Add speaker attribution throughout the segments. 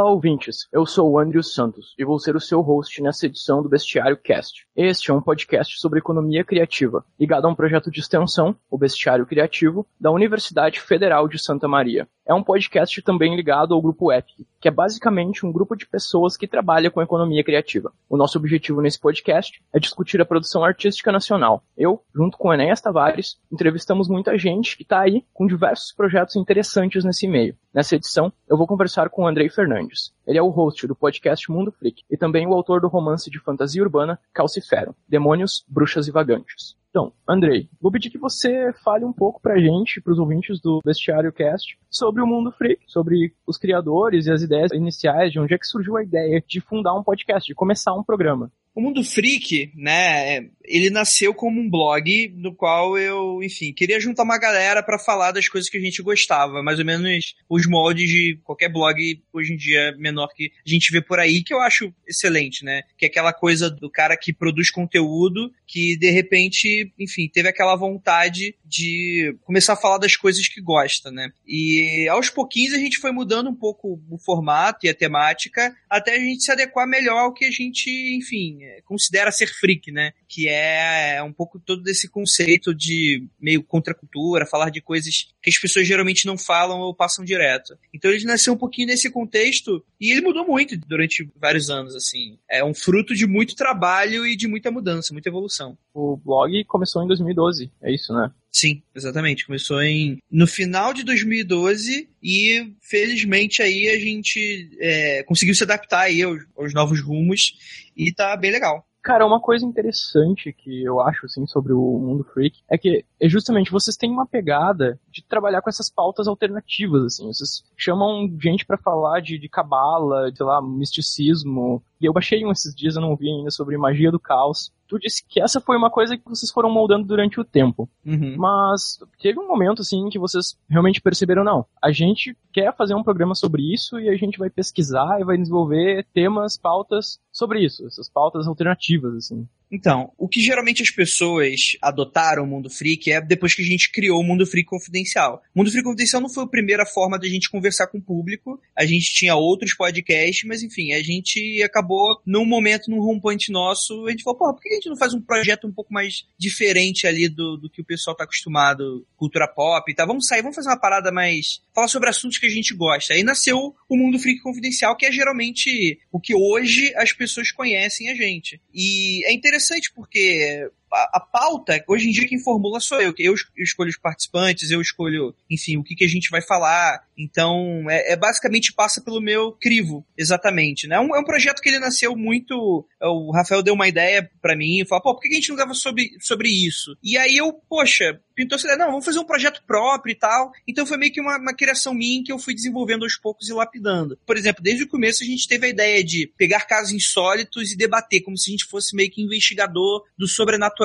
Speaker 1: Olá, ouvintes. Eu sou o Andrew Santos e vou ser o seu host nessa edição do Bestiário Cast. Este é um podcast sobre economia criativa, ligado a um projeto de extensão, o Bestiário Criativo, da Universidade Federal de Santa Maria. É um podcast também ligado ao grupo EPIC, que é basicamente um grupo de pessoas que trabalha com economia criativa. O nosso objetivo nesse podcast é discutir a produção artística nacional. Eu, junto com Enéas Tavares, entrevistamos muita gente que está aí com diversos projetos interessantes nesse meio. Nessa edição, eu vou conversar com o Andrei Fernandes. Ele é o host do podcast Mundo Freak e também o autor do romance de fantasia urbana Calcifero, Demônios, Bruxas e Vagantes. Então, Andrei, vou pedir que você fale um pouco pra gente, pros ouvintes do Bestiário Cast, sobre o Mundo Freak, sobre os criadores e as ideias iniciais, de onde é que surgiu a ideia de fundar um podcast, de começar um programa.
Speaker 2: O Mundo Freak, né, ele nasceu como um blog no qual eu, enfim, queria juntar uma galera para falar das coisas que a gente gostava, mais ou menos os moldes de qualquer blog hoje em dia menor que a gente vê por aí, que eu acho excelente, né? Que é aquela coisa do cara que produz conteúdo que de repente, enfim, teve aquela vontade de começar a falar das coisas que gosta, né? E aos pouquinhos a gente foi mudando um pouco o formato e a temática até a gente se adequar melhor ao que a gente, enfim, considera ser freak, né? Que é um pouco todo desse conceito de meio contracultura, falar de coisas que as pessoas geralmente não falam ou passam direto. Então ele nasceu um pouquinho nesse contexto e ele mudou muito durante vários anos, assim. É um fruto de muito trabalho e de muita mudança, muita evolução.
Speaker 1: O blog começou em 2012, é isso, né?
Speaker 2: Sim, exatamente. Começou em no final de 2012 e felizmente aí a gente é, conseguiu se adaptar aí aos, aos novos rumos e tá bem legal.
Speaker 1: Cara, uma coisa interessante que eu acho, assim, sobre o mundo freak é que é justamente vocês têm uma pegada de trabalhar com essas pautas alternativas, assim. Vocês chamam gente para falar de, cabala, de, sei lá, misticismo. E eu baixei um esses dias, eu não vi ainda, sobre magia do caos. Tu disse que essa foi uma coisa que vocês foram moldando durante o tempo.
Speaker 2: Uhum.
Speaker 1: Mas teve um momento, assim, que vocês realmente perceberam, não, a gente quer fazer um programa sobre isso e a gente vai pesquisar e vai desenvolver temas, pautas sobre isso, essas pautas alternativas, assim.
Speaker 2: Então, o que geralmente as pessoas adotaram o Mundo Freak é depois que a gente criou o Mundo Freak Confidencial. O Mundo Freak Confidencial não foi a primeira forma da gente conversar com o público. A gente tinha outros podcasts, mas enfim, a gente acabou num momento, num rompante nosso, a gente falou, porra, por que a gente não faz um projeto um pouco mais diferente ali do, do que o pessoal tá acostumado, cultura pop e tal? Vamos sair, vamos fazer uma parada mais. falar sobre assuntos que a gente gosta. Aí nasceu o Mundo Freak Confidencial, que é geralmente o que hoje as pessoas conhecem a gente. E é interessante interessante porque a, pauta, hoje em dia quem formula sou eu, eu, escolho os participantes, eu escolho, enfim, o que, que a gente vai falar. Então, é, é basicamente passa pelo meu crivo, exatamente. Né? É, um, é um projeto que ele nasceu muito. O Rafael deu uma ideia para mim falou: pô, por que a gente não grava sobre, sobre isso? E aí eu, poxa, pintou essa ideia, não, vamos fazer um projeto próprio e tal. Então foi meio que uma, uma criação minha que eu fui desenvolvendo aos poucos e lapidando. Por exemplo, desde o começo a gente teve a ideia de pegar casos insólitos e debater, como se a gente fosse meio que investigador do sobrenatural.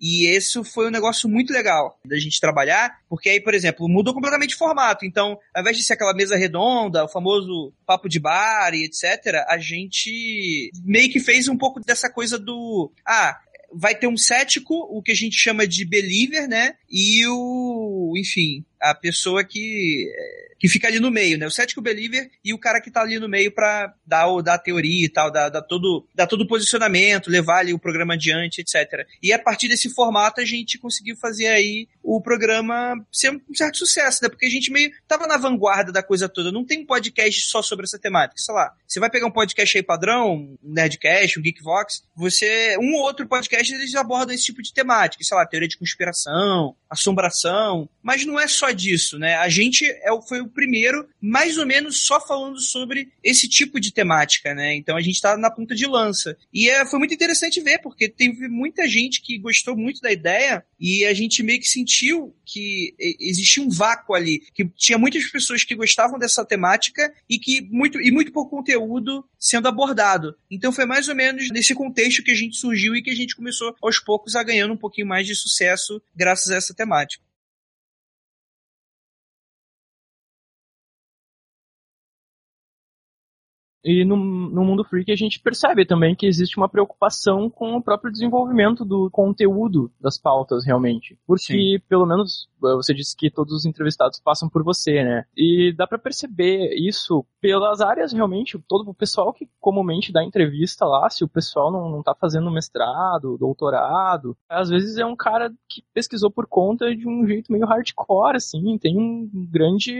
Speaker 2: E esse foi um negócio muito legal da gente trabalhar, porque aí, por exemplo, mudou completamente o formato. Então, ao invés de ser aquela mesa redonda, o famoso papo de bar e etc., a gente meio que fez um pouco dessa coisa do. Ah, vai ter um cético, o que a gente chama de believer, né? E o, enfim, a pessoa que que fica ali no meio, né? O cético believer e o cara que tá ali no meio para dar, dar a teoria e tal, dar, dar, todo, dar todo o posicionamento, levar ali o programa adiante, etc. E a partir desse formato a gente conseguiu fazer aí o programa ser um certo sucesso, né? Porque a gente meio tava na vanguarda da coisa toda. Não tem um podcast só sobre essa temática. Sei lá, você vai pegar um podcast aí padrão, um Nerdcast, um Geekvox, você. Um ou outro podcast eles abordam esse tipo de temática, sei lá, teoria de conspiração, assombração. Mas não é só disso, né? A gente é, foi o primeiro, mais ou menos só falando sobre esse tipo de temática, né? Então a gente está na ponta de lança. E é, foi muito interessante ver, porque teve muita gente que gostou muito da ideia e a gente meio que sentiu que existia um vácuo ali, que tinha muitas pessoas que gostavam dessa temática e que muito e muito pouco conteúdo sendo abordado. Então foi mais ou menos nesse contexto que a gente surgiu e que a gente começou aos poucos a ganhando um pouquinho mais de sucesso graças a essa temática.
Speaker 1: E no, no mundo freak a gente percebe também que existe uma preocupação com o próprio desenvolvimento do conteúdo das pautas, realmente. Porque, Sim. pelo menos, você disse que todos os entrevistados passam por você, né? E dá para perceber isso pelas áreas, realmente, todo o pessoal que comumente dá entrevista lá, se o pessoal não, não tá fazendo mestrado, doutorado, às vezes é um cara que pesquisou por conta de um jeito meio hardcore, assim, tem um grande,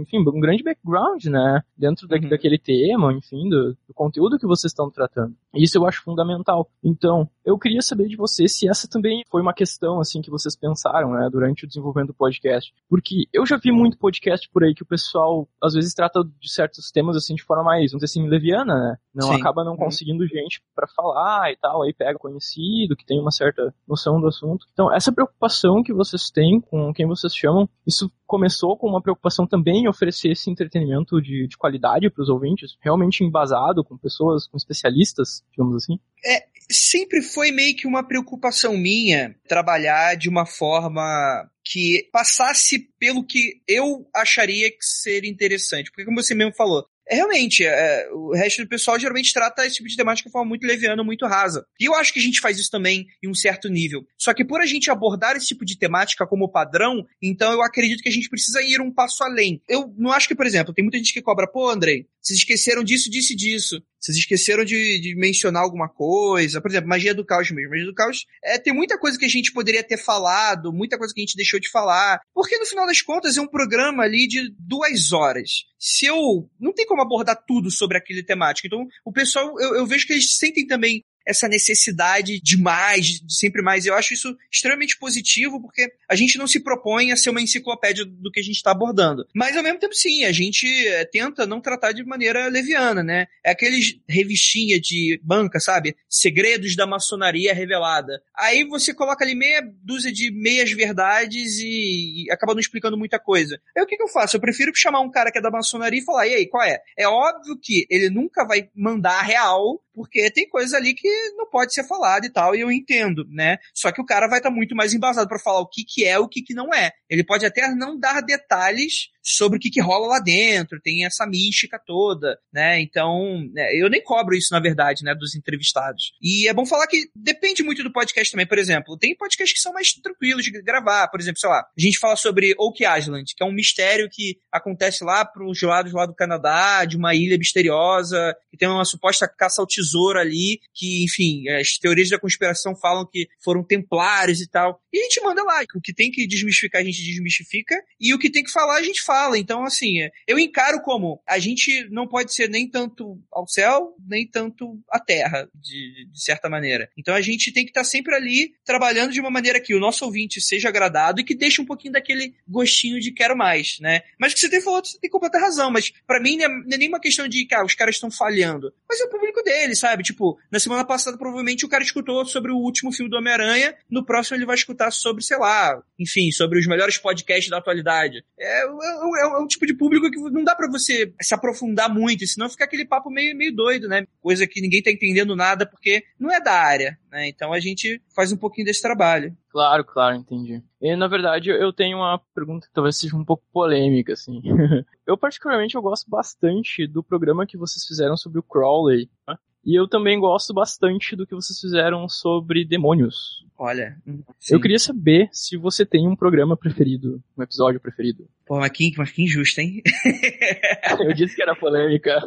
Speaker 1: enfim, um grande background, né? Dentro uhum. daquele tema tema, enfim, do, do conteúdo que vocês estão tratando. Isso eu acho fundamental. Então, eu queria saber de você se essa também foi uma questão, assim, que vocês pensaram, né, durante o desenvolvimento do podcast. Porque eu já vi muito podcast por aí que o pessoal, às vezes, trata de certos temas, assim, de forma mais, vamos dizer assim, leviana, né? Não Sim. acaba não uhum. conseguindo gente para falar e tal, aí pega conhecido, que tem uma certa noção do assunto. Então, essa preocupação que vocês têm com quem vocês chamam, isso começou com uma preocupação também em oferecer esse entretenimento de, de qualidade para os ouvintes, realmente embasado com pessoas, com especialistas, digamos assim?
Speaker 2: É, sempre foi meio que uma preocupação minha trabalhar de uma forma que passasse pelo que eu acharia que seria interessante. Porque, como você mesmo falou, realmente, é, o resto do pessoal geralmente trata esse tipo de temática de forma muito leviana, muito rasa. E eu acho que a gente faz isso também em um certo nível. Só que por a gente abordar esse tipo de temática como padrão, então eu acredito que a gente precisa ir um passo além. Eu não acho que, por exemplo, tem muita gente que cobra, pô, Andrei, vocês esqueceram disso, disso e disso. Vocês esqueceram de, de, mencionar alguma coisa. Por exemplo, magia do caos mesmo. Magia do caos é, tem muita coisa que a gente poderia ter falado, muita coisa que a gente deixou de falar. Porque no final das contas é um programa ali de duas horas. Se eu. Não tem como abordar tudo sobre aquele temático. Então, o pessoal, eu, eu vejo que eles sentem também essa necessidade de mais, de sempre mais. Eu acho isso extremamente positivo, porque a gente não se propõe a ser uma enciclopédia do que a gente está abordando. Mas ao mesmo tempo, sim, a gente eh, tenta não tratar de maneira leviana, né? É aqueles revistinha de banca, sabe? Segredos da maçonaria revelada. Aí você coloca ali meia dúzia de meias verdades e, e acaba não explicando muita coisa. Aí o que, que eu faço? Eu prefiro chamar um cara que é da maçonaria e falar, e aí, qual é? É óbvio que ele nunca vai mandar a real, porque tem coisa ali que não pode ser falado e tal, e eu entendo, né? Só que o cara vai estar tá muito mais embasado para falar o que, que é o que, que não é. Ele pode até não dar detalhes sobre o que, que rola lá dentro, tem essa mística toda, né? Então, né, eu nem cobro isso, na verdade, né, dos entrevistados. E é bom falar que depende muito do podcast também, por exemplo. Tem podcasts que são mais tranquilos de gravar, por exemplo, sei lá, a gente fala sobre Oak Island, que é um mistério que acontece lá pros lados lá do Canadá, de uma ilha misteriosa, que tem uma suposta caça ao tesouro ali, que, enfim, as teorias da conspiração falam que foram templários e tal. E a gente manda lá. O que tem que desmistificar, a gente desmistifica, e o que tem que falar, a gente fala fala. Então, assim, é, eu encaro como a gente não pode ser nem tanto ao céu, nem tanto à terra, de, de certa maneira. Então, a gente tem que estar tá sempre ali trabalhando de uma maneira que o nosso ouvinte seja agradado e que deixe um pouquinho daquele gostinho de quero mais, né? Mas que você tem falado, você tem completa razão. Mas para mim não é, é nenhuma questão de ah, os caras estão falhando. Mas é o público dele, sabe? Tipo, na semana passada provavelmente o cara escutou sobre o último filme do Homem-Aranha, no próximo ele vai escutar sobre, sei lá, enfim, sobre os melhores podcasts da atualidade. É, é, é, é um tipo de público que não dá para você se aprofundar muito, senão fica aquele papo meio, meio doido, né? Coisa que ninguém tá entendendo nada, porque não é da área, né? Então a gente faz um pouquinho desse trabalho.
Speaker 1: Claro, claro, entendi. E, na verdade, eu tenho uma pergunta que talvez seja um pouco polêmica, assim. eu, particularmente, eu gosto bastante do programa que vocês fizeram sobre o Crowley, né? E eu também gosto bastante do que vocês fizeram sobre demônios.
Speaker 2: Olha.
Speaker 1: Sim. Eu queria saber se você tem um programa preferido, um episódio preferido.
Speaker 2: Pô, mas que, mas que injusto, hein?
Speaker 1: eu disse que era polêmica.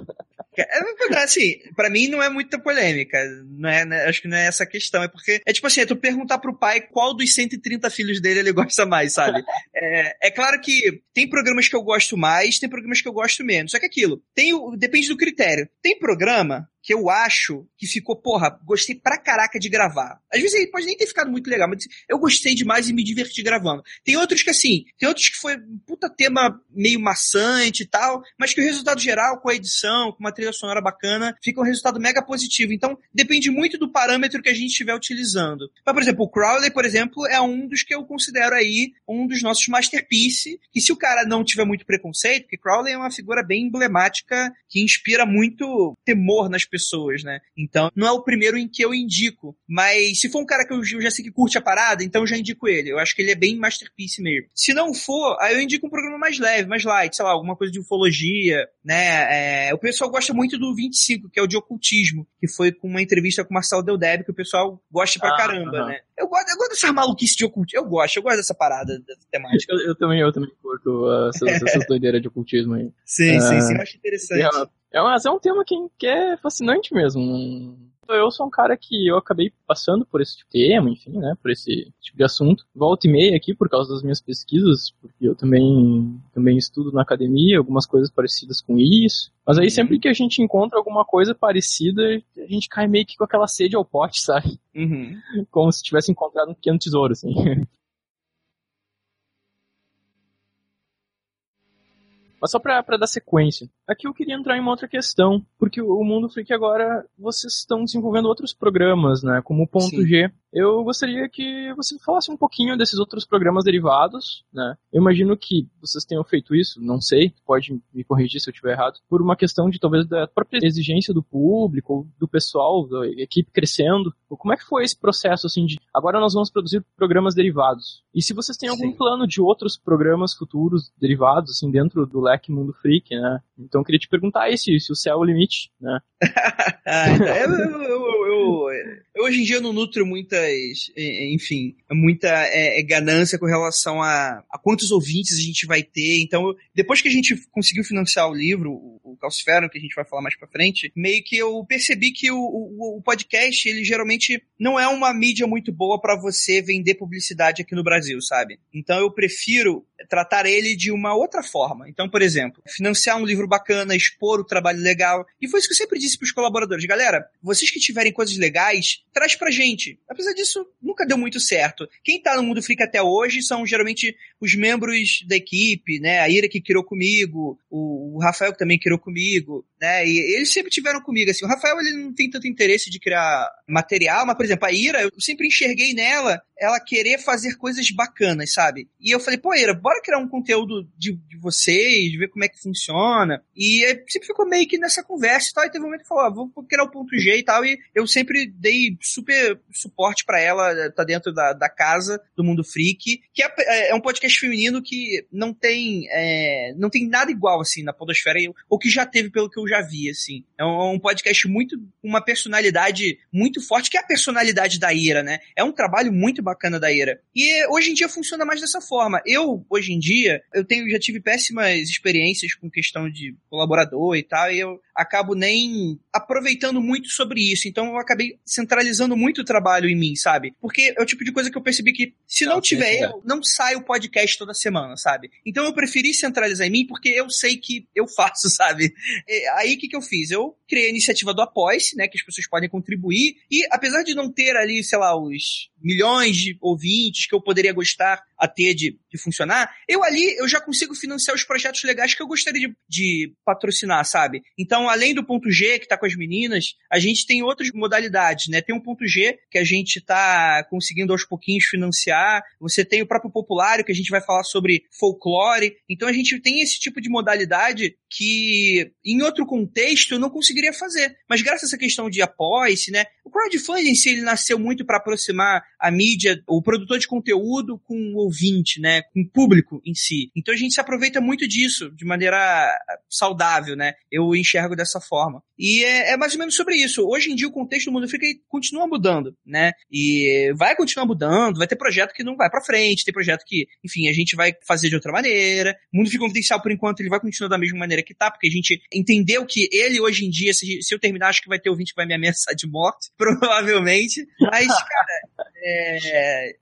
Speaker 2: É, assim, pra mim não é muita polêmica. Não é, né, acho que não é essa a questão. É porque, é tipo assim, é tu perguntar pro pai qual dos 130 filhos dele ele gosta mais, sabe? É, é claro que tem programas que eu gosto mais, tem programas que eu gosto menos. Só que aquilo, tem o, depende do critério. Tem programa que eu acho que ficou, porra, gostei pra caraca de gravar. Às vezes ele pode nem ter ficado muito legal, mas eu gostei demais e me diverti gravando. Tem outros que assim, tem outros que foi um puta tema meio maçante e tal, mas que o resultado geral, com a edição, com uma trilha sonora bacana, fica um resultado mega positivo. Então, depende muito do parâmetro que a gente estiver utilizando. Mas, por exemplo, o Crowley, por exemplo, é um dos que eu considero aí um dos nossos masterpiece, e se o cara não tiver muito preconceito, porque Crowley é uma figura bem emblemática que inspira muito temor nas pessoas, né? Então, não é o primeiro em que eu indico, mas se for um cara que eu já sei que curte a parada, então eu já indico ele. Eu acho que ele é bem masterpiece mesmo. Se não for, aí eu indico um programa mais leve, mais light, sei lá, alguma coisa de ufologia, né? É, o pessoal gosta muito do 25, que é o de ocultismo, que foi com uma entrevista com o Marcelo Deldeb, que o pessoal gosta pra ah, caramba, uh -huh. né? Eu gosto, eu gosto dessa maluquice de ocultismo. Eu gosto, eu gosto dessa parada, dessa temática.
Speaker 1: Eu, eu também, eu também curto uh, essas, essas doideiras de ocultismo aí.
Speaker 2: Sim, uh, sim, sim, eu acho interessante.
Speaker 1: É, mas é um tema que, que é fascinante mesmo eu sou um cara que eu acabei passando por esse tipo de tema, enfim, né, por esse tipo de assunto. Volta e meia aqui por causa das minhas pesquisas, porque eu também, também estudo na academia, algumas coisas parecidas com isso. Mas aí sempre que a gente encontra alguma coisa parecida, a gente cai meio que com aquela sede ao pote, sabe?
Speaker 2: Uhum.
Speaker 1: Como se tivesse encontrado um pequeno tesouro, assim. Mas só para dar sequência. Aqui eu queria entrar em uma outra questão, porque o Mundo Freak agora, vocês estão desenvolvendo outros programas, né? Como o Ponto Sim. G. Eu gostaria que você falasse um pouquinho desses outros programas derivados, né? Eu imagino que vocês tenham feito isso, não sei, pode me corrigir se eu estiver errado, por uma questão de talvez da própria exigência do público, do pessoal, da equipe crescendo. Como é que foi esse processo, assim, de agora nós vamos produzir programas derivados? E se vocês têm algum Sim. plano de outros programas futuros derivados, assim, dentro do leque Mundo Freak, né? Então eu queria te perguntar aí se, se o céu é o limite, né?
Speaker 2: ah, então, eu, eu, eu, eu, hoje em dia não nutro muitas, enfim, muita é, é, ganância com relação a, a quantos ouvintes a gente vai ter. Então, depois que a gente conseguiu financiar o livro, o, o Calcifero, que a gente vai falar mais pra frente, meio que eu percebi que o, o, o podcast, ele geralmente não é uma mídia muito boa para você vender publicidade aqui no Brasil, sabe? Então eu prefiro tratar ele de uma outra forma. Então, por exemplo, financiar um livro bacana, expor o trabalho legal. E foi isso que eu sempre disse para os colaboradores. Galera, vocês que tiverem coisas legais, traz pra gente. Apesar disso, nunca deu muito certo. Quem tá no Mundo Freak até hoje são geralmente os membros da equipe, né? A Ira que criou comigo, o, Rafael que também criou comigo, né? E eles sempre tiveram comigo, assim. O Rafael, ele não tem tanto interesse de criar material, mas, por exemplo, a Ira, eu sempre enxerguei nela ela querer fazer coisas bacanas, sabe? E eu falei, pô, Ira, bora criar um conteúdo de, de vocês, ver como é que funciona. E sempre ficou meio que nessa conversa e tal. E teve um momento que falou, ah, vamos criar o ponto G e tal. E eu sempre dei super suporte para ela, tá dentro da, da casa do Mundo Freak, que é, é um podcast feminino que não tem, é, não tem nada igual, assim, na podosfera, ou que já teve pelo que eu já vi, assim. É um, um podcast muito, uma personalidade muito forte, que é a personalidade da Ira, né? É um trabalho muito bacana da Ira. E hoje em dia funciona mais dessa forma. Eu, hoje em dia, eu tenho, já tive péssimas experiências com questão de colaborador e tal, e eu acabo nem aproveitando muito sobre isso. Então eu acabei centralizando muito o trabalho em mim, sabe? Porque é o tipo de coisa que eu percebi que se não, não tiver eu, não sai o podcast toda semana, sabe? Então eu preferi centralizar em mim porque eu sei que eu faço, sabe? E aí o que, que eu fiz? Eu criei a iniciativa do Apoice, né? Que as pessoas podem contribuir. E apesar de não ter ali, sei lá, os milhões de ouvintes que eu poderia gostar a ter de, de funcionar, eu ali eu já consigo financiar os projetos legais que eu gostaria de, de patrocinar, sabe? Então, além do ponto G que tá com as meninas, a gente tem outras modalidades, né? Tem um ponto G que a gente tá conseguindo aos pouquinhos financiar. Você tem o próprio Populário que a gente vai falar sobre folclore. Então a gente tem esse tipo de modalidade que em outro contexto eu não conseguiria fazer. Mas graças a essa questão de apoio-se, né? O crowdfunding si ele nasceu muito para aproximar a mídia, o produtor de conteúdo com o ouvinte, né? Com o público em si. Então a gente se aproveita muito disso de maneira saudável, né? Eu enxergo dessa forma. E é, é mais ou menos sobre isso. Hoje em dia o contexto do mundo fica continua mudando, né? E vai continuar mudando, vai ter projeto que não vai para frente, tem projeto que, enfim, a gente vai fazer de outra maneira. O mundo confidencial por enquanto, ele vai continuar da mesma maneira que tá, porque a gente entendeu que ele hoje em dia, se, se eu terminar, acho que vai ter ouvinte que vai me ameaçar de morte, provavelmente. Mas, cara, é, é,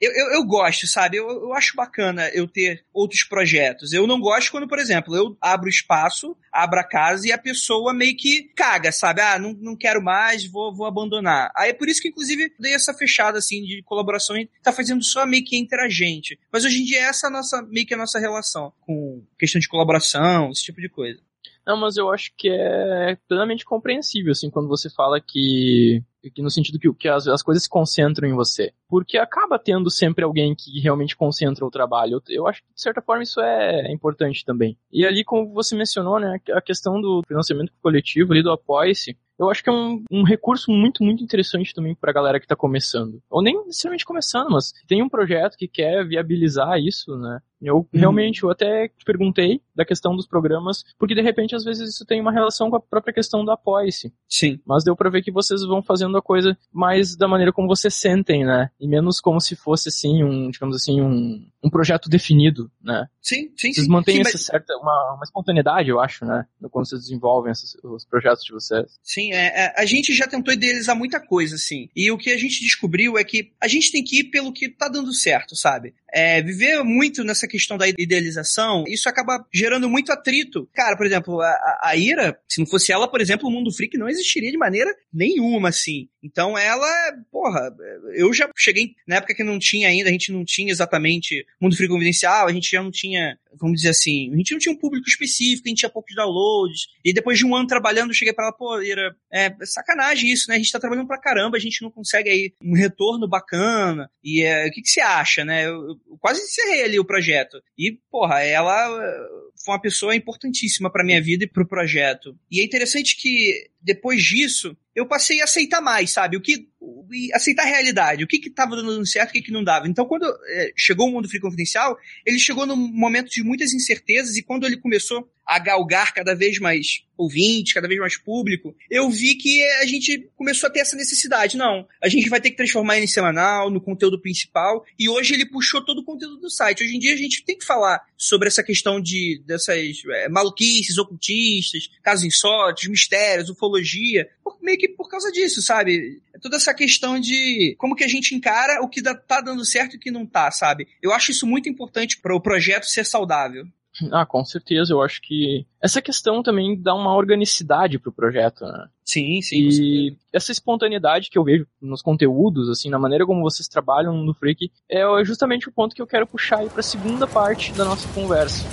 Speaker 2: eu, eu, eu, gosto, sabe? Eu, eu acho bacana eu ter outros projetos. Eu não gosto quando, por exemplo, eu abro espaço, abro a casa e a pessoa meio que caga, sabe? Ah, não, não quero mais, vou, vou abandonar. Aí é por isso que, inclusive, dei essa fechada, assim, de colaboração e tá fazendo só meio que entre a gente. Mas hoje em dia é essa nossa, meio que a nossa relação com questão de colaboração, esse tipo de coisa.
Speaker 1: Não, mas eu acho que é plenamente compreensível, assim, quando você fala que que no sentido que, que as, as coisas se concentram em você. Porque acaba tendo sempre alguém que realmente concentra o trabalho. Eu, eu acho que, de certa forma, isso é importante também. E ali, como você mencionou, né, a questão do financiamento coletivo ali, do apoia-se, eu acho que é um, um recurso muito, muito interessante também para a galera que está começando. Ou nem necessariamente começando, mas tem um projeto que quer viabilizar isso, né? Eu hum. realmente, eu até te perguntei da questão dos programas, porque de repente às vezes isso tem uma relação com a própria questão do apoia-se.
Speaker 2: Sim.
Speaker 1: Mas deu para ver que vocês vão fazendo a coisa mais da maneira como vocês sentem, né? E menos como se fosse assim um, digamos assim, um, um projeto definido, né?
Speaker 2: Sim, sim,
Speaker 1: vocês
Speaker 2: sim.
Speaker 1: mantêm
Speaker 2: sim,
Speaker 1: essa mas... certa uma, uma espontaneidade, eu acho, né? Quando vocês desenvolvem esses, os projetos de vocês.
Speaker 2: Sim, é, é, a gente já tentou idealizar muita coisa, assim. E o que a gente descobriu é que a gente tem que ir pelo que tá dando certo, sabe? É, viver muito nessa questão da idealização, isso acaba gerando muito atrito. Cara, por exemplo, a, a Ira, se não fosse ela, por exemplo, o mundo freak não existiria de maneira nenhuma, assim. Então ela, porra, eu já cheguei na época que não tinha ainda, a gente não tinha exatamente mundo freak confidencial, a gente já não tinha, vamos dizer assim, a gente não tinha um público específico, a gente tinha poucos downloads. E depois de um ano trabalhando, eu cheguei pra ela, pô, Ira, é sacanagem isso, né? A gente tá trabalhando pra caramba, a gente não consegue aí um retorno bacana. E é, o que, que você acha, né? Eu, quase encerrei ali o projeto. E, porra, ela foi uma pessoa importantíssima para minha vida e pro projeto. E é interessante que depois disso, eu passei a aceitar mais, sabe? O que aceitar a realidade, o que que tava dando certo, o que que não dava. Então, quando é, chegou o Mundo Free Confidencial, ele chegou num momento de muitas incertezas e quando ele começou a galgar cada vez mais ouvintes, cada vez mais público, eu vi que a gente começou a ter essa necessidade. Não, a gente vai ter que transformar ele em semanal, no conteúdo principal, e hoje ele puxou todo o conteúdo do site. Hoje em dia a gente tem que falar sobre essa questão de dessas é, maluquices, ocultistas, casos insólitos, mistérios, ufologia, por, meio que por causa disso, sabe? É toda essa questão de como que a gente encara o que tá dando certo e o que não tá, sabe? Eu acho isso muito importante para o projeto ser saudável.
Speaker 1: Ah, com certeza. Eu acho que essa questão também dá uma organicidade pro projeto, né?
Speaker 2: Sim, sim.
Speaker 1: E essa espontaneidade que eu vejo nos conteúdos, assim, na maneira como vocês trabalham no Freak, é justamente o ponto que eu quero puxar aí pra segunda parte da nossa conversa.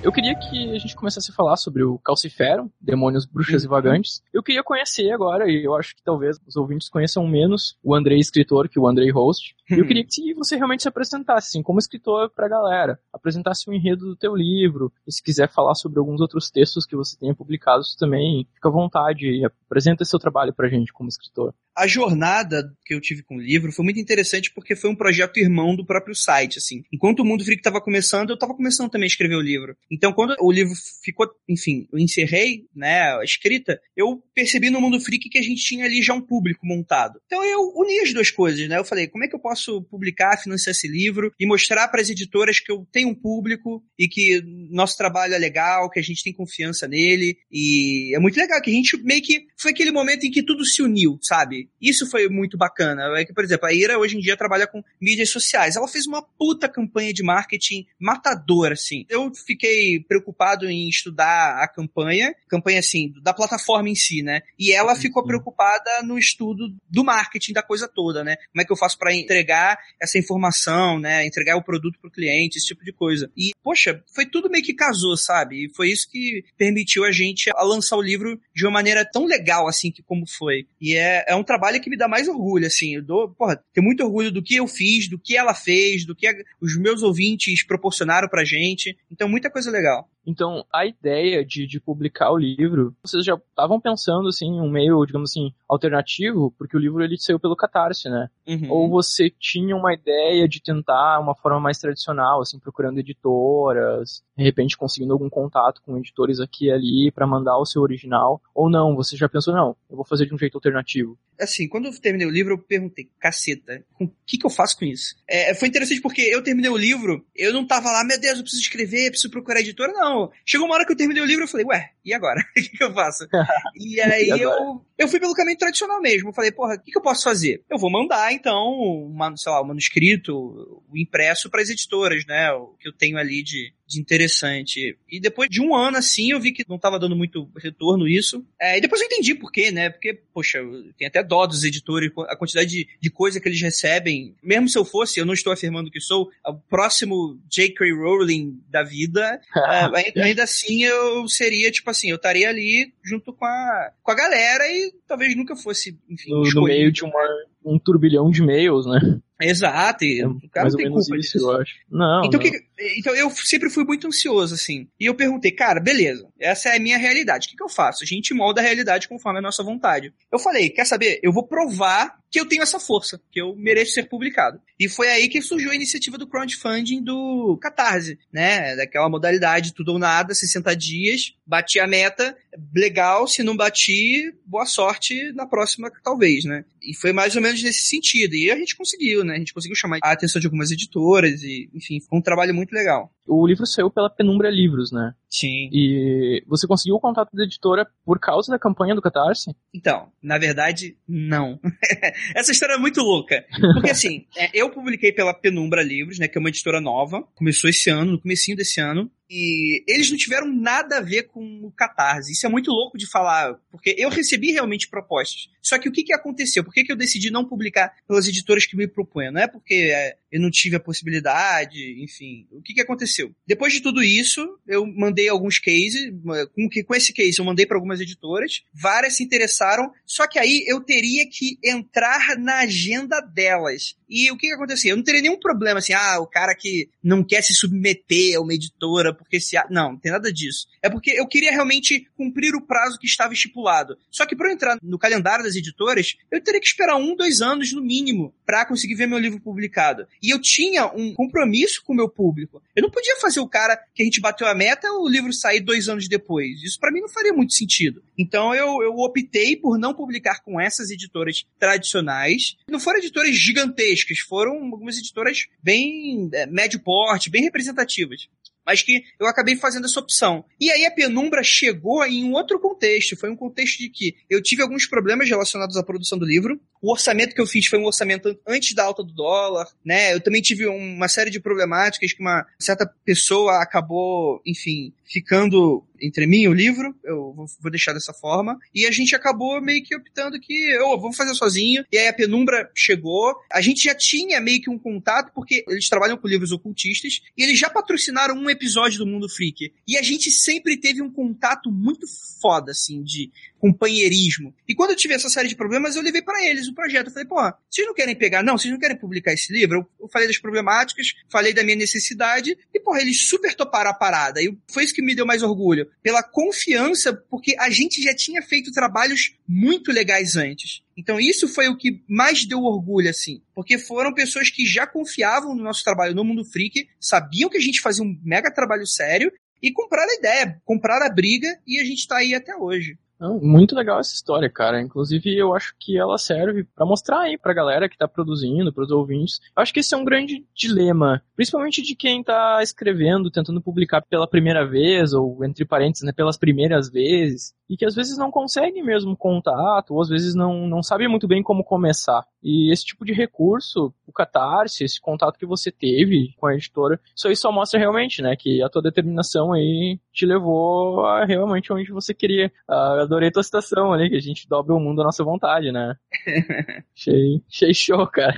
Speaker 1: Eu queria que a gente começasse a falar sobre o Calciferum, Demônios, Bruxas uhum. e Vagantes. Eu queria conhecer agora, e eu acho que talvez os ouvintes conheçam menos o Andrei escritor que o Andrei host. Eu queria que você realmente se apresentasse, assim, como escritor pra galera. Apresentasse o enredo do teu livro. E se quiser falar sobre alguns outros textos que você tenha publicados também, fica à vontade. Apresenta seu trabalho pra gente como escritor
Speaker 2: a jornada que eu tive com o livro foi muito interessante porque foi um projeto irmão do próprio site, assim. Enquanto o Mundo Freak estava começando, eu estava começando também a escrever o livro. Então, quando o livro ficou, enfim, eu encerrei, né, a escrita, eu percebi no Mundo Freak que a gente tinha ali já um público montado. Então, eu uni as duas coisas, né? Eu falei, como é que eu posso publicar, financiar esse livro e mostrar para as editoras que eu tenho um público e que nosso trabalho é legal, que a gente tem confiança nele e é muito legal que a gente meio que foi aquele momento em que tudo se uniu, sabe? Isso foi muito bacana. É que, por exemplo, a Ira hoje em dia trabalha com mídias sociais. Ela fez uma puta campanha de marketing matadora, assim. Eu fiquei preocupado em estudar a campanha, campanha assim, da plataforma em si, né? E ela ficou preocupada no estudo do marketing da coisa toda, né? Como é que eu faço para entregar essa informação, né? Entregar o produto pro cliente, esse tipo de coisa. E, poxa, foi tudo meio que casou, sabe? E foi isso que permitiu a gente a lançar o livro de uma maneira tão legal, assim, que como foi. E é, é um trabalho trabalho que me dá mais orgulho, assim. Eu dou, porra, tenho muito orgulho do que eu fiz, do que ela fez, do que a, os meus ouvintes proporcionaram pra gente. Então, muita coisa legal.
Speaker 1: Então, a ideia de, de publicar o livro, vocês já estavam pensando, assim, um meio, digamos assim, alternativo, porque o livro ele saiu pelo Catarse, né? Uhum. Ou você tinha uma ideia de tentar uma forma mais tradicional, assim, procurando editoras, de repente conseguindo algum contato com editores aqui e ali para mandar o seu original, ou não, você já pensou, não, eu vou fazer de um jeito alternativo?
Speaker 2: Assim, quando eu terminei o livro, eu perguntei, caceta, o que, que eu faço com isso? É, foi interessante porque eu terminei o livro, eu não tava lá, meu Deus, eu preciso escrever, preciso procurar editora, não. Chegou uma hora que eu terminei o livro, eu falei, ué, e agora? o que, que eu faço? e aí e eu, eu fui pelo caminho tradicional mesmo. Eu falei, porra, o que, que eu posso fazer? Eu vou mandar, então, uma, sei lá, o um manuscrito, o um impresso para as editoras, né? O que eu tenho ali de, de interessante. E depois de um ano assim, eu vi que não estava dando muito retorno isso. É, e depois eu entendi por quê, né? Porque, poxa, tem até dó dos editores, a quantidade de, de coisa que eles recebem. Mesmo se eu fosse, eu não estou afirmando que sou, o próximo J.K. Rowling da vida, é, ainda assim eu seria, tipo assim, eu estaria ali junto com a, com a galera e talvez nunca fosse, enfim,
Speaker 1: no, no meio de uma, um turbilhão de e-mails, né?
Speaker 2: Exato, e o cara
Speaker 1: mais
Speaker 2: não tem
Speaker 1: ou menos
Speaker 2: culpa
Speaker 1: isso,
Speaker 2: disso.
Speaker 1: eu acho. Não,
Speaker 2: Então,
Speaker 1: não.
Speaker 2: que- então eu sempre fui muito ansioso, assim. E eu perguntei, cara, beleza, essa é a minha realidade. O que, que eu faço? A gente molda a realidade conforme a nossa vontade. Eu falei, quer saber? Eu vou provar que eu tenho essa força, que eu mereço ser publicado. E foi aí que surgiu a iniciativa do crowdfunding do Catarse, né? Daquela modalidade tudo ou nada, 60 dias, bati a meta, legal, se não bati, boa sorte na próxima, talvez, né? E foi mais ou menos nesse sentido. E a gente conseguiu, né? A gente conseguiu chamar a atenção de algumas editoras e, enfim, foi um trabalho muito legal.
Speaker 1: O livro saiu pela Penumbra Livros, né?
Speaker 2: Sim.
Speaker 1: E você conseguiu o contato da editora por causa da campanha do Catarse?
Speaker 2: Então, na verdade, não. Essa história é muito louca. Porque assim, é, eu publiquei pela Penumbra Livros, né, que é uma editora nova, começou esse ano, no comecinho desse ano, e eles não tiveram nada a ver com o Catarse. Isso é muito louco de falar, porque eu recebi realmente propostas. Só que o que, que aconteceu? Por que, que eu decidi não publicar pelas editoras que me propunham? Não é porque é, eu não tive a possibilidade, enfim. O que, que aconteceu? Depois de tudo isso, eu mandei alguns cases, com, que, com esse case eu mandei para algumas editoras, várias se interessaram, só que aí eu teria que entrar na agenda delas. E o que, que acontecia? Eu não teria nenhum problema assim, ah, o cara que não quer se submeter a uma editora porque se. Não, não tem nada disso. É porque eu queria realmente cumprir o prazo que estava estipulado. Só que para eu entrar no calendário das editoras, eu teria que esperar um, dois anos no mínimo para conseguir ver meu livro publicado. E eu tinha um compromisso com o meu público. Eu não podia fazer o cara que a gente bateu a meta o livro sair dois anos depois. Isso para mim não faria muito sentido. Então eu, eu optei por não publicar com essas editoras tradicionais. Não foram editoras gigantescas, foram algumas editoras bem é, médio porte, bem representativas mas que eu acabei fazendo essa opção. E aí a penumbra chegou em um outro contexto, foi um contexto de que eu tive alguns problemas relacionados à produção do livro, o orçamento que eu fiz foi um orçamento antes da alta do dólar, né? Eu também tive uma série de problemáticas que uma certa pessoa acabou, enfim, ficando entre mim e o livro, eu vou deixar dessa forma, e a gente acabou meio que optando que eu vou fazer sozinho, e aí a penumbra chegou, a gente já tinha meio que um contato, porque eles trabalham com livros ocultistas, e eles já patrocinaram um episódio do Mundo Freak, e a gente sempre teve um contato muito foda, assim, de companheirismo. E quando eu tive essa série de problemas, eu levei para eles o projeto. Eu falei, pô, vocês não querem pegar? Não, vocês não querem publicar esse livro? Eu, eu falei das problemáticas, falei da minha necessidade, e, porra, eles super toparam a parada. E foi isso que me deu mais orgulho. Pela confiança, porque a gente já tinha feito trabalhos muito legais antes. Então isso foi o que mais deu orgulho, assim. Porque foram pessoas que já confiavam no nosso trabalho no Mundo Freak, sabiam que a gente fazia um mega trabalho sério, e compraram a ideia, compraram a briga, e a gente tá aí até hoje.
Speaker 1: Muito legal essa história, cara. Inclusive, eu acho que ela serve para mostrar aí pra galera que tá produzindo, pros ouvintes. Eu acho que esse é um grande dilema, principalmente de quem tá escrevendo, tentando publicar pela primeira vez, ou entre parênteses, né, pelas primeiras vezes, e que às vezes não consegue mesmo contato, ou às vezes não, não sabe muito bem como começar. E esse tipo de recurso, o Catarse, esse contato que você teve com a editora, isso aí só mostra realmente, né, que a tua determinação aí te levou a realmente onde você queria. Uh, adorei tua citação ali, que a gente dobra o mundo à nossa vontade, né? achei, achei show, cara.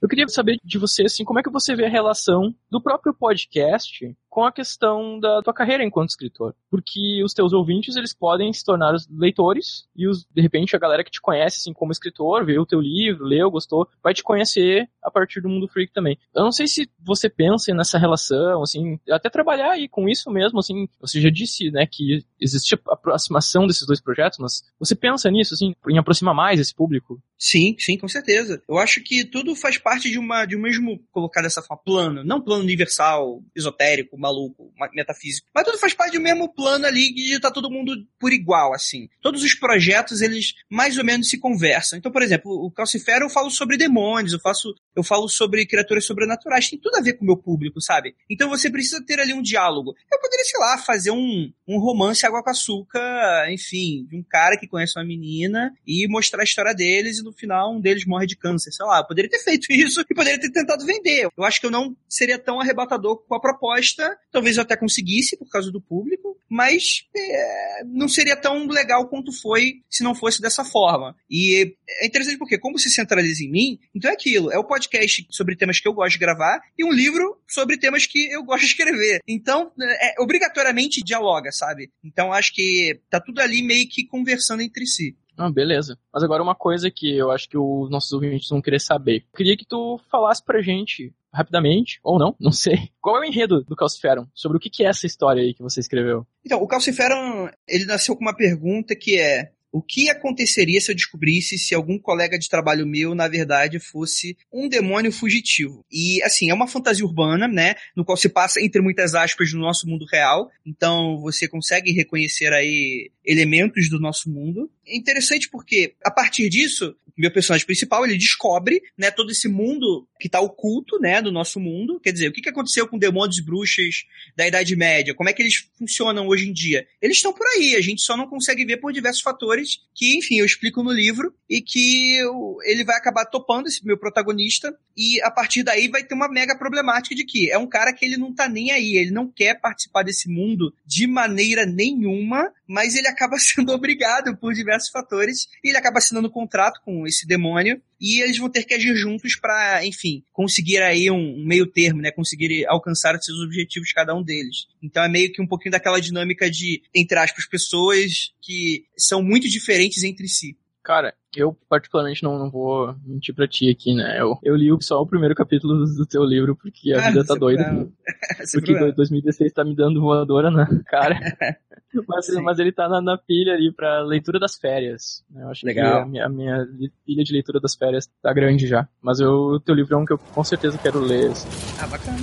Speaker 1: Eu queria saber de você, assim, como é que você vê a relação do próprio podcast com a questão da tua carreira enquanto escritor. Porque os teus ouvintes, eles podem se tornar os leitores e, os, de repente, a galera que te conhece, assim, como escritor, vê o teu livro, leu, gostou, vai te conhecer a partir do Mundo Freak também. Eu não sei se você pensa nessa relação, assim, até trabalhar aí com isso mesmo, assim, você já disse, né, que existe a aproximação desses dois projetos, mas você pensa nisso, assim, em aproximar mais esse público?
Speaker 2: Sim, sim, com certeza. Eu acho que tudo faz parte de uma de um mesmo, colocar dessa forma, plano, não plano universal, esotérico, maluco, metafísico. Mas tudo faz parte do mesmo plano ali de tá todo mundo por igual, assim. Todos os projetos, eles mais ou menos se conversam. Então, por exemplo, o Calcifero eu falo sobre demônios, eu faço, eu falo sobre criaturas sobrenaturais, tem tudo a ver com o meu público, sabe? Então você precisa ter ali um diálogo. Eu poderia, sei lá, fazer um, um romance água com açúcar, enfim, de um cara que conhece uma menina e mostrar a história deles e no final um deles morre de câncer, sei lá. Eu poderia ter feito isso e poderia ter tentado vender. Eu acho que eu não seria tão arrebatador com a proposta. Talvez eu até conseguisse por causa do público, mas é, não seria tão legal quanto foi se não fosse dessa forma. E é interessante porque, como se centraliza em mim, então é aquilo: é o podcast sobre temas que eu gosto de gravar e um livro sobre temas que eu gosto de escrever. Então, é, obrigatoriamente dialoga, sabe? Então acho que tá tudo ali meio que conversando entre si.
Speaker 1: Ah, beleza. Mas agora uma coisa que eu acho que os nossos ouvintes vão querer saber. Eu queria que tu falasse pra gente, rapidamente, ou não, não sei. Qual é o enredo do Calciferum? Sobre o que é essa história aí que você escreveu?
Speaker 2: Então, o Calciferum, ele nasceu com uma pergunta que é o que aconteceria se eu descobrisse se algum colega de trabalho meu, na verdade, fosse um demônio fugitivo? E, assim, é uma fantasia urbana, né? No qual se passa, entre muitas aspas, no nosso mundo real. Então, você consegue reconhecer aí elementos do nosso mundo. É interessante porque, a partir disso, meu personagem principal, ele descobre, né, todo esse mundo que está oculto, né, do nosso mundo. Quer dizer, o que, que aconteceu com demônios e bruxas da Idade Média? Como é que eles funcionam hoje em dia? Eles estão por aí, a gente só não consegue ver por diversos fatores que, enfim, eu explico no livro e que ele vai acabar topando esse meu protagonista e a partir daí vai ter uma mega problemática de que é um cara que ele não tá nem aí, ele não quer participar desse mundo de maneira nenhuma, mas ele acaba sendo obrigado por diversos fatores e ele acaba assinando um contrato com esse demônio e eles vão ter que agir juntos para, enfim, conseguir aí um meio termo, né? Conseguir alcançar os seus objetivos cada um deles. Então é meio que um pouquinho daquela dinâmica de, entre aspas, pessoas que são muito diferentes entre si.
Speaker 1: Cara, eu particularmente não, não vou mentir pra ti aqui, né? Eu, eu li só o primeiro capítulo do teu livro porque a ah, vida tá doida. porque 2016 tá me dando voadora na cara. mas, mas ele tá na, na, pilha ali pra leitura das férias. Né? Eu acho Legal. que a minha, a minha, pilha de leitura das férias tá grande já. Mas eu, o teu livro é um que eu com certeza quero ler. Assim.
Speaker 2: Ah, bacana.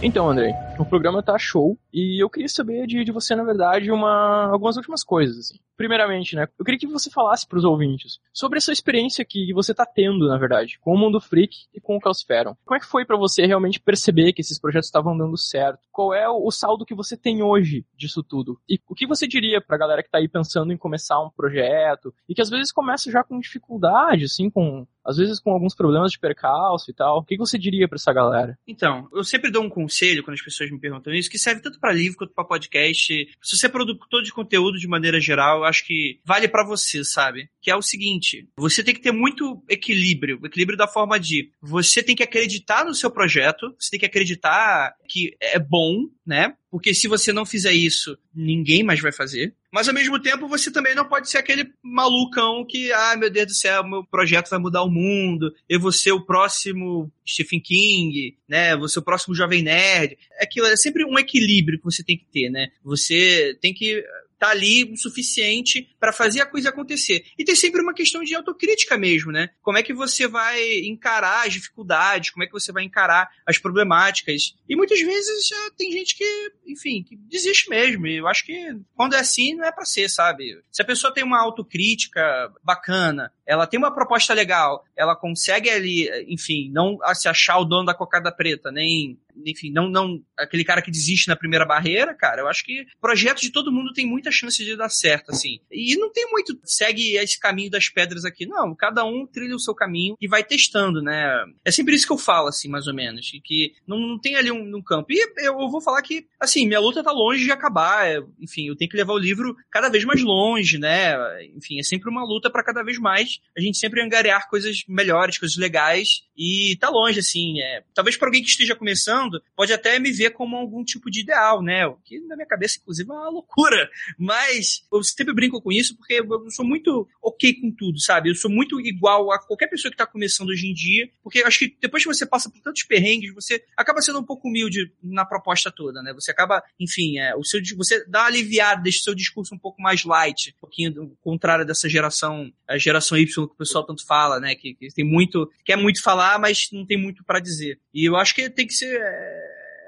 Speaker 1: Então, Andrei, o programa tá show e eu queria saber de, de você, na verdade, uma, algumas últimas coisas. Assim. Primeiramente, né, eu queria que você falasse para os ouvintes sobre essa experiência que você tá tendo, na verdade, com o Mundo Freak e com o Calciferum. Como é que foi para você realmente perceber que esses projetos estavam dando certo? Qual é o, o saldo que você tem hoje disso tudo? E o que você diria pra galera que tá aí pensando em começar um projeto e que às vezes começa já com dificuldade, assim, com às vezes com alguns problemas de percalço e tal. O que você diria para essa galera?
Speaker 2: Então, eu sempre dou um conselho quando as pessoas me perguntam isso, que serve tanto para livro quanto para podcast. Se você é produtor de conteúdo de maneira geral, eu acho que vale para você, sabe? Que é o seguinte: você tem que ter muito equilíbrio, equilíbrio da forma de você tem que acreditar no seu projeto, você tem que acreditar que é bom, né? Porque se você não fizer isso, ninguém mais vai fazer. Mas ao mesmo tempo, você também não pode ser aquele malucão que, ah, meu Deus do céu, meu projeto vai mudar o mundo, eu vou ser o próximo Stephen King, né? Vou ser o próximo Jovem Nerd. Aquilo é sempre um equilíbrio que você tem que ter, né? Você tem que tá ali o suficiente para fazer a coisa acontecer. E tem sempre uma questão de autocrítica mesmo, né? Como é que você vai encarar as dificuldades, como é que você vai encarar as problemáticas. E muitas vezes já tem gente que, enfim, que desiste mesmo. E eu acho que quando é assim, não é para ser, sabe? Se a pessoa tem uma autocrítica bacana, ela tem uma proposta legal, ela consegue ali, enfim, não se achar o dono da cocada preta, nem enfim, não, não aquele cara que desiste na primeira barreira, cara, eu acho que projeto de todo mundo tem muita chance de dar certo, assim. E não tem muito, segue esse caminho das pedras aqui, não. Cada um trilha o seu caminho e vai testando, né? É sempre isso que eu falo, assim, mais ou menos. Que não, não tem ali um, um campo. E eu, eu, vou falar que, assim, minha luta tá longe de acabar. É, enfim, eu tenho que levar o livro cada vez mais longe, né? Enfim, é sempre uma luta para cada vez mais a gente sempre angariar coisas melhores, coisas legais. E tá longe, assim. É, talvez para alguém que esteja começando, pode até me ver como algum tipo de ideal, né? O que na minha cabeça, inclusive, é uma loucura. Mas eu sempre brinco com isso porque eu sou muito ok com tudo, sabe? Eu sou muito igual a qualquer pessoa que tá começando hoje em dia, porque acho que depois que você passa por tantos perrengues, você acaba sendo um pouco humilde na proposta toda, né? Você acaba, enfim, é, o seu, você dá uma aliviada, deixa o seu discurso um pouco mais light, um pouquinho contrário dessa geração, a geração Y que o pessoal tanto fala, né? Que, que tem muito, quer muito falar, mas não tem muito para dizer. E eu acho que tem que ser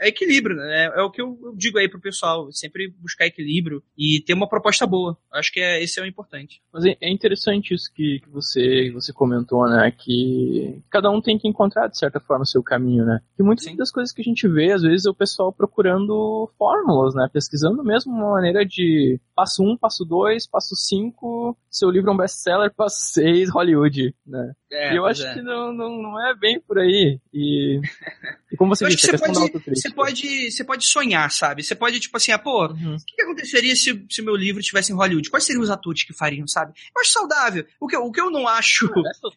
Speaker 2: é, equilíbrio, né? É, é o que eu, eu, digo aí pro pessoal, sempre buscar equilíbrio e ter uma proposta boa. Acho que é, esse é o importante.
Speaker 1: Mas é, é interessante isso que, que você, que você comentou, né? Que cada um tem que encontrar, de certa forma, o seu caminho, né? E muitas Sim. das coisas que a gente vê, às vezes, é o pessoal procurando fórmulas, né? Pesquisando mesmo uma maneira de passo 1, um, passo 2, passo 5, seu livro é um best-seller, passo 6, Hollywood, né? É, e eu acho é. que não, não, não é bem por aí. E, e como você disse,
Speaker 2: você pode, você pode, você pode sonhar, sabe? Você pode, tipo assim, ah, pô, uhum. o que, que, aconteceria se, se meu livro tivesse em Hollywood? Quais seriam os atores que fariam, sabe? Eu acho saudável. O que, o que eu não acho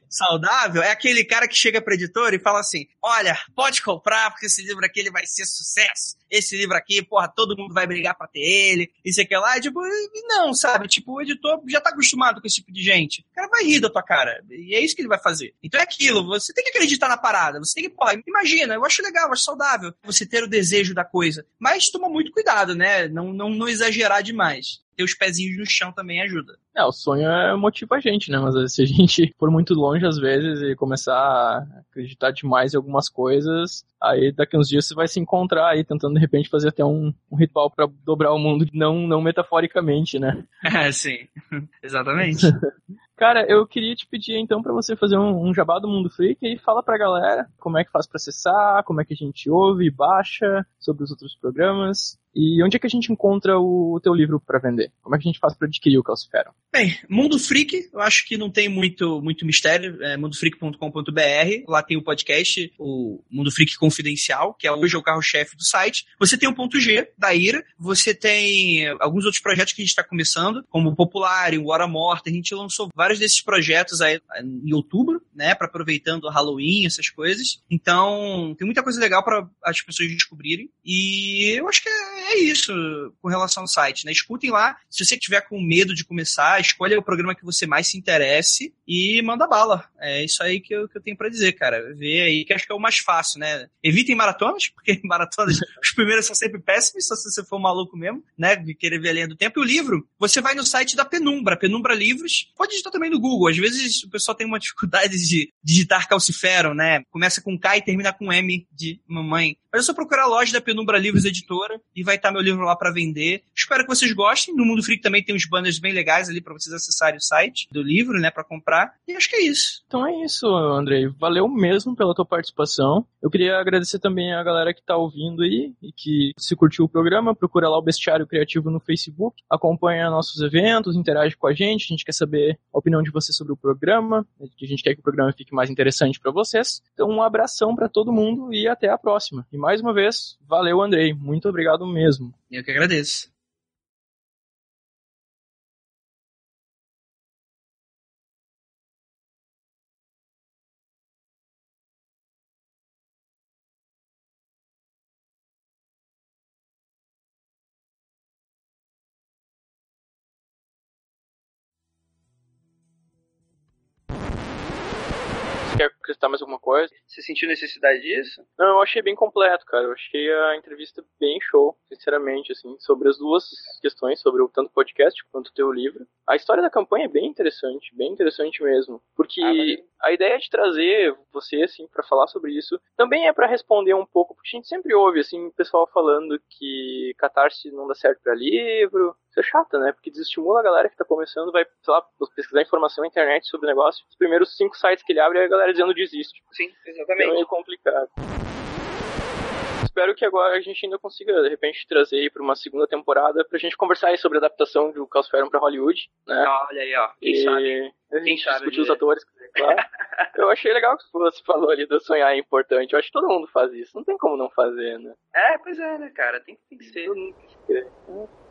Speaker 2: saudável é aquele cara que chega pra editora e fala assim: olha, pode comprar, porque esse livro aqui ele vai ser sucesso. Esse livro aqui, porra, todo mundo vai brigar pra ter ele. Isso aqui lá. E, tipo, não, sabe? Tipo, o editor já tá acostumado com esse tipo de gente. O cara vai rir da tua cara. E é isso que ele vai fazer. Então é aquilo, você tem que acreditar na parada, você tem que, pô, imagina, eu acho legal, acho saudável você ter o desejo da coisa, mas toma muito cuidado, né? Não, não, não exagerar demais ter os pezinhos no chão também ajuda.
Speaker 1: É, o sonho é, motiva a gente, né? Mas se a gente for muito longe às vezes e começar a acreditar demais em algumas coisas, aí daqui uns dias você vai se encontrar aí tentando de repente fazer até um, um ritual para dobrar o mundo, não, não metaforicamente, né?
Speaker 2: É, sim. Exatamente.
Speaker 1: Cara, eu queria te pedir então para você fazer um, um, jabá do Mundo Freak e fala pra galera como é que faz para acessar, como é que a gente ouve e baixa sobre os outros programas. E onde é que a gente encontra o teu livro para vender? Como é que a gente faz para adquirir o Calcifero?
Speaker 2: Bem, Mundo Freak, eu acho que não tem muito, muito mistério, é mundofreak.com.br, lá tem o podcast, o Mundo Freak Confidencial, que é hoje é o carro-chefe do site. Você tem o Ponto G, da Ira, você tem alguns outros projetos que a gente está começando, como o Popular, o Hora Morta, a gente lançou vários desses projetos aí em outubro, né, para aproveitando o Halloween, essas coisas. Então, tem muita coisa legal para as pessoas descobrirem, e eu acho que é é isso com relação ao site, né? Escutem lá. Se você tiver com medo de começar, escolha o programa que você mais se interesse e manda bala. É isso aí que eu, que eu tenho para dizer, cara. Vê aí que acho que é o mais fácil, né? Evitem maratonas, porque maratonas, os primeiros são sempre péssimos, só se você for maluco mesmo, né? De querer ver a linha do tempo. E o livro, você vai no site da Penumbra, Penumbra Livros. Pode digitar também no Google. Às vezes o pessoal tem uma dificuldade de digitar calcifero, né? Começa com K e termina com M de mamãe. Mas é só procurar a loja da Penumbra Livros Editora e vai estar meu livro lá para vender. Espero que vocês gostem. No Mundo Freak também tem uns banners bem legais ali para vocês acessarem o site do livro, né, para comprar. E acho que é isso.
Speaker 1: Então é isso, Andrei. Valeu mesmo pela tua participação. Eu queria agradecer também a galera que tá ouvindo aí e que se curtiu o programa, procura lá o Bestiário Criativo no Facebook, acompanha nossos eventos, interage com a gente, a gente quer saber a opinião de vocês sobre o programa, a gente quer que o programa fique mais interessante para vocês. Então um abração para todo mundo e até a próxima. E mais uma vez, valeu, Andrei. Muito obrigado mesmo.
Speaker 2: Eu que agradeço.
Speaker 1: Acrescentar mais alguma coisa?
Speaker 2: Você sentiu necessidade disso?
Speaker 1: Não, eu achei bem completo, cara. Eu achei a entrevista bem show, sinceramente, assim, sobre as duas questões, sobre o tanto podcast quanto o teu livro. A história da campanha é bem interessante, bem interessante mesmo, porque ah, a ideia de trazer você, assim, para falar sobre isso, também é para responder um pouco, porque a gente sempre ouve, assim, o pessoal falando que catarse não dá certo para livro, isso é chato, né? Porque desestimula a galera que tá começando, vai, sei lá, pesquisar informação na internet sobre o negócio. Os primeiros cinco sites que ele abre, a galera dizendo desiste.
Speaker 2: Sim, exatamente.
Speaker 1: Então é meio complicado. Espero que agora a gente ainda consiga, de repente, trazer aí pra uma segunda temporada pra gente conversar aí sobre a adaptação do Calciferum pra Hollywood, né?
Speaker 2: Olha aí, ó. Quem e sabe?
Speaker 1: A gente Quem discutir os atores, claro. Eu achei legal que você falou ali do sonhar é importante. Eu acho que todo mundo faz isso. Não tem como não fazer, né?
Speaker 2: É, pois é, né, cara? Tem, tem que ser. Todo mundo tem que